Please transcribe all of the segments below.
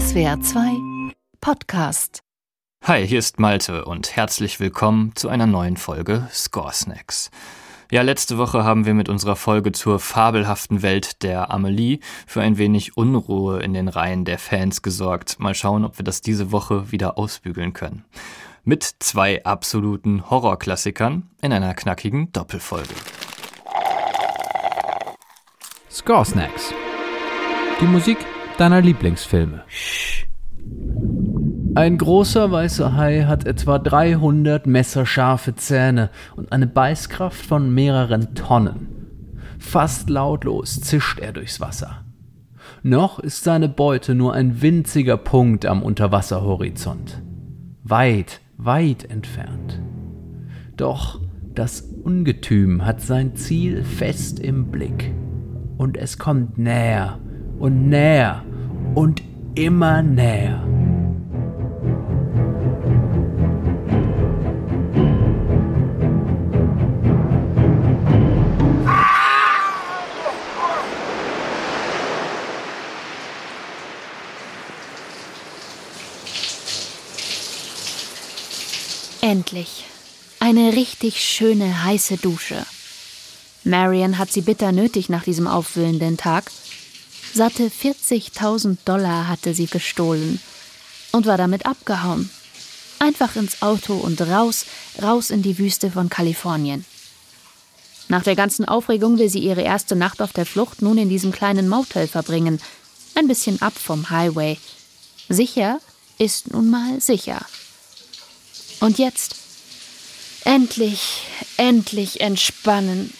SWR 2 Podcast. Hi, hier ist Malte und herzlich willkommen zu einer neuen Folge Score Snacks. Ja, letzte Woche haben wir mit unserer Folge zur fabelhaften Welt der Amelie für ein wenig Unruhe in den Reihen der Fans gesorgt. Mal schauen, ob wir das diese Woche wieder ausbügeln können. Mit zwei absoluten Horrorklassikern in einer knackigen Doppelfolge. Score Snacks. Die Musik deiner Lieblingsfilme. Ein großer weißer Hai hat etwa 300 messerscharfe Zähne und eine Beißkraft von mehreren Tonnen. Fast lautlos zischt er durchs Wasser. Noch ist seine Beute nur ein winziger Punkt am Unterwasserhorizont. Weit, weit entfernt. Doch das Ungetüm hat sein Ziel fest im Blick. Und es kommt näher und näher und immer näher. Endlich. Eine richtig schöne heiße Dusche. Marion hat sie bitter nötig nach diesem aufwühlenden Tag. Satte 40.000 Dollar hatte sie gestohlen und war damit abgehauen. Einfach ins Auto und raus, raus in die Wüste von Kalifornien. Nach der ganzen Aufregung will sie ihre erste Nacht auf der Flucht nun in diesem kleinen Motel verbringen. Ein bisschen ab vom Highway. Sicher ist nun mal sicher. Und jetzt? Endlich, endlich entspannen.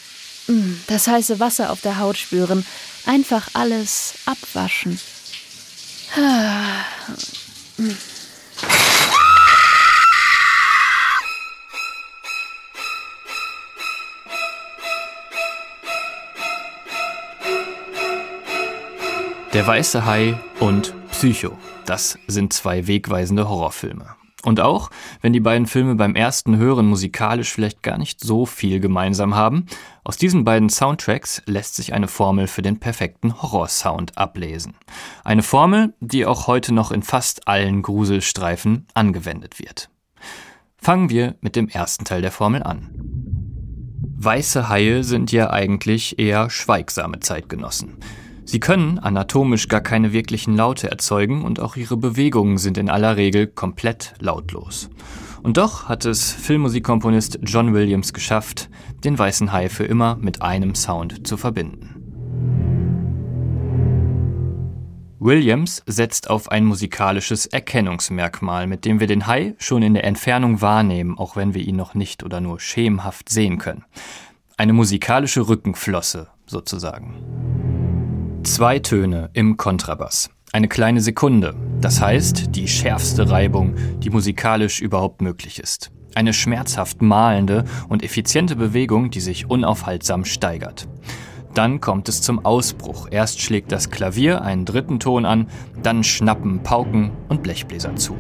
Hm, das heiße Wasser auf der Haut spüren. Einfach alles abwaschen. Der weiße Hai und Psycho. Das sind zwei wegweisende Horrorfilme. Und auch, wenn die beiden Filme beim ersten Hören musikalisch vielleicht gar nicht so viel gemeinsam haben, aus diesen beiden Soundtracks lässt sich eine Formel für den perfekten Horrorsound ablesen. Eine Formel, die auch heute noch in fast allen Gruselstreifen angewendet wird. Fangen wir mit dem ersten Teil der Formel an. Weiße Haie sind ja eigentlich eher schweigsame Zeitgenossen. Sie können anatomisch gar keine wirklichen Laute erzeugen und auch ihre Bewegungen sind in aller Regel komplett lautlos. Und doch hat es Filmmusikkomponist John Williams geschafft, den weißen Hai für immer mit einem Sound zu verbinden. Williams setzt auf ein musikalisches Erkennungsmerkmal, mit dem wir den Hai schon in der Entfernung wahrnehmen, auch wenn wir ihn noch nicht oder nur schemenhaft sehen können. Eine musikalische Rückenflosse sozusagen. Zwei Töne im Kontrabass. Eine kleine Sekunde, das heißt die schärfste Reibung, die musikalisch überhaupt möglich ist. Eine schmerzhaft malende und effiziente Bewegung, die sich unaufhaltsam steigert. Dann kommt es zum Ausbruch. Erst schlägt das Klavier einen dritten Ton an, dann schnappen Pauken und Blechbläser zu.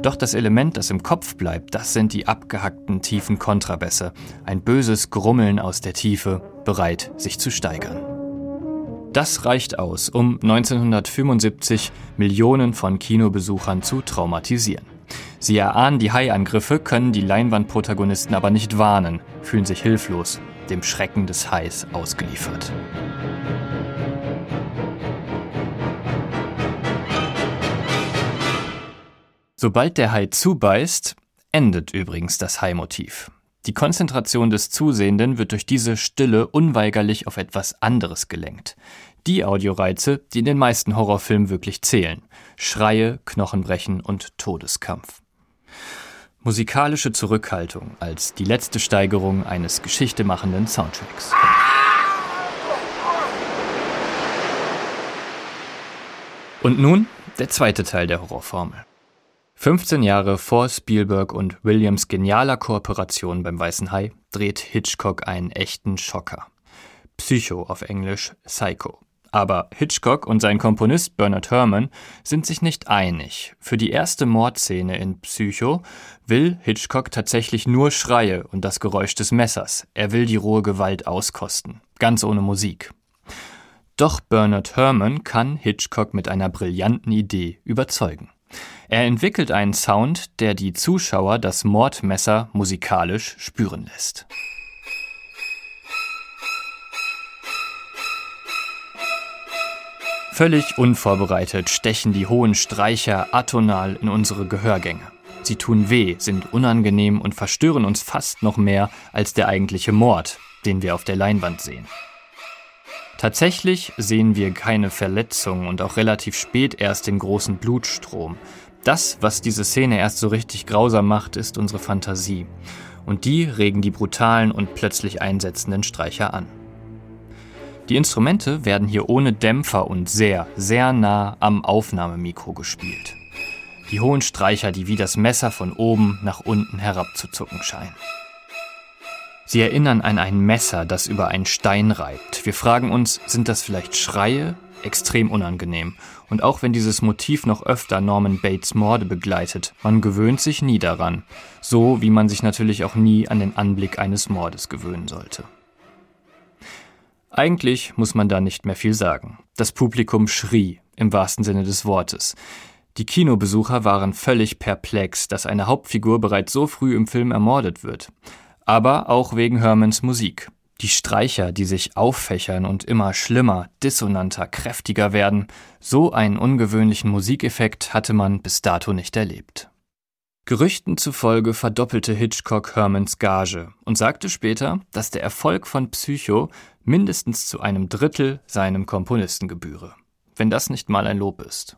Doch das Element, das im Kopf bleibt, das sind die abgehackten tiefen Kontrabässe. Ein böses Grummeln aus der Tiefe, bereit, sich zu steigern. Das reicht aus, um 1975 Millionen von Kinobesuchern zu traumatisieren. Sie erahnen die Haiangriffe, können die Leinwandprotagonisten aber nicht warnen, fühlen sich hilflos, dem Schrecken des Hais ausgeliefert. Sobald der Hai zubeißt, endet übrigens das Hai-Motiv. Die Konzentration des Zusehenden wird durch diese Stille unweigerlich auf etwas anderes gelenkt. Die Audioreize, die in den meisten Horrorfilmen wirklich zählen. Schreie, Knochenbrechen und Todeskampf. Musikalische Zurückhaltung als die letzte Steigerung eines geschichtemachenden Soundtracks. Und nun der zweite Teil der Horrorformel. 15 Jahre vor Spielberg und Williams genialer Kooperation beim Weißen Hai dreht Hitchcock einen echten Schocker. Psycho auf Englisch Psycho. Aber Hitchcock und sein Komponist Bernard Herrmann sind sich nicht einig. Für die erste Mordszene in Psycho will Hitchcock tatsächlich nur Schreie und das Geräusch des Messers. Er will die rohe Gewalt auskosten, ganz ohne Musik. Doch Bernard Herrmann kann Hitchcock mit einer brillanten Idee überzeugen. Er entwickelt einen Sound, der die Zuschauer das Mordmesser musikalisch spüren lässt. Völlig unvorbereitet stechen die hohen Streicher atonal in unsere Gehörgänge. Sie tun weh, sind unangenehm und verstören uns fast noch mehr als der eigentliche Mord, den wir auf der Leinwand sehen. Tatsächlich sehen wir keine Verletzung und auch relativ spät erst den großen Blutstrom. Das, was diese Szene erst so richtig grausam macht, ist unsere Fantasie. Und die regen die brutalen und plötzlich einsetzenden Streicher an. Die Instrumente werden hier ohne Dämpfer und sehr, sehr nah am Aufnahmemikro gespielt. Die hohen Streicher, die wie das Messer von oben nach unten herabzuzucken scheinen. Sie erinnern an ein Messer, das über einen Stein reibt. Wir fragen uns, sind das vielleicht Schreie? Extrem unangenehm. Und auch wenn dieses Motiv noch öfter Norman Bates Morde begleitet, man gewöhnt sich nie daran. So wie man sich natürlich auch nie an den Anblick eines Mordes gewöhnen sollte. Eigentlich muss man da nicht mehr viel sagen. Das Publikum schrie, im wahrsten Sinne des Wortes. Die Kinobesucher waren völlig perplex, dass eine Hauptfigur bereits so früh im Film ermordet wird aber auch wegen Hermans Musik. Die Streicher, die sich auffächern und immer schlimmer, dissonanter, kräftiger werden, so einen ungewöhnlichen Musikeffekt hatte man bis dato nicht erlebt. Gerüchten zufolge verdoppelte Hitchcock Hermans Gage und sagte später, dass der Erfolg von Psycho mindestens zu einem Drittel seinem Komponisten gebühre. Wenn das nicht mal ein Lob ist.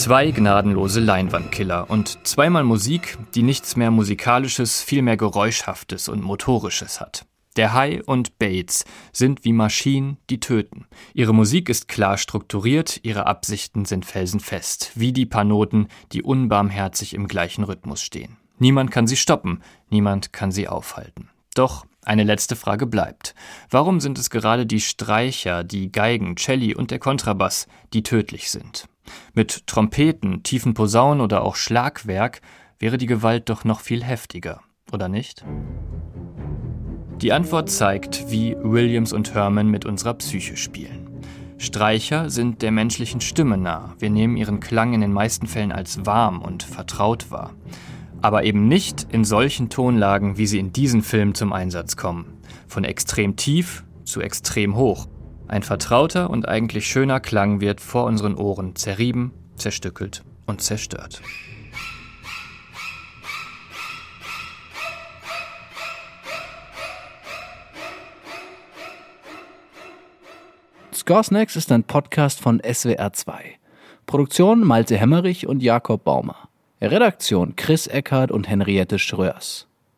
Zwei gnadenlose Leinwandkiller und zweimal Musik, die nichts mehr Musikalisches, vielmehr Geräuschhaftes und Motorisches hat. Der Hai und Bates sind wie Maschinen, die töten. Ihre Musik ist klar strukturiert, ihre Absichten sind felsenfest, wie die paar Noten, die unbarmherzig im gleichen Rhythmus stehen. Niemand kann sie stoppen, niemand kann sie aufhalten. Doch eine letzte Frage bleibt. Warum sind es gerade die Streicher, die Geigen, Celli und der Kontrabass, die tödlich sind? Mit Trompeten, tiefen Posaunen oder auch Schlagwerk wäre die Gewalt doch noch viel heftiger, oder nicht? Die Antwort zeigt, wie Williams und Herman mit unserer Psyche spielen. Streicher sind der menschlichen Stimme nah. Wir nehmen ihren Klang in den meisten Fällen als warm und vertraut wahr. Aber eben nicht in solchen Tonlagen, wie sie in diesem Film zum Einsatz kommen. Von extrem tief zu extrem hoch. Ein vertrauter und eigentlich schöner Klang wird vor unseren Ohren zerrieben, zerstückelt und zerstört. Scoresnacks ist ein Podcast von SWR2. Produktion Malte Hemmerich und Jakob Baumer. Redaktion Chris Eckhardt und Henriette Schröers.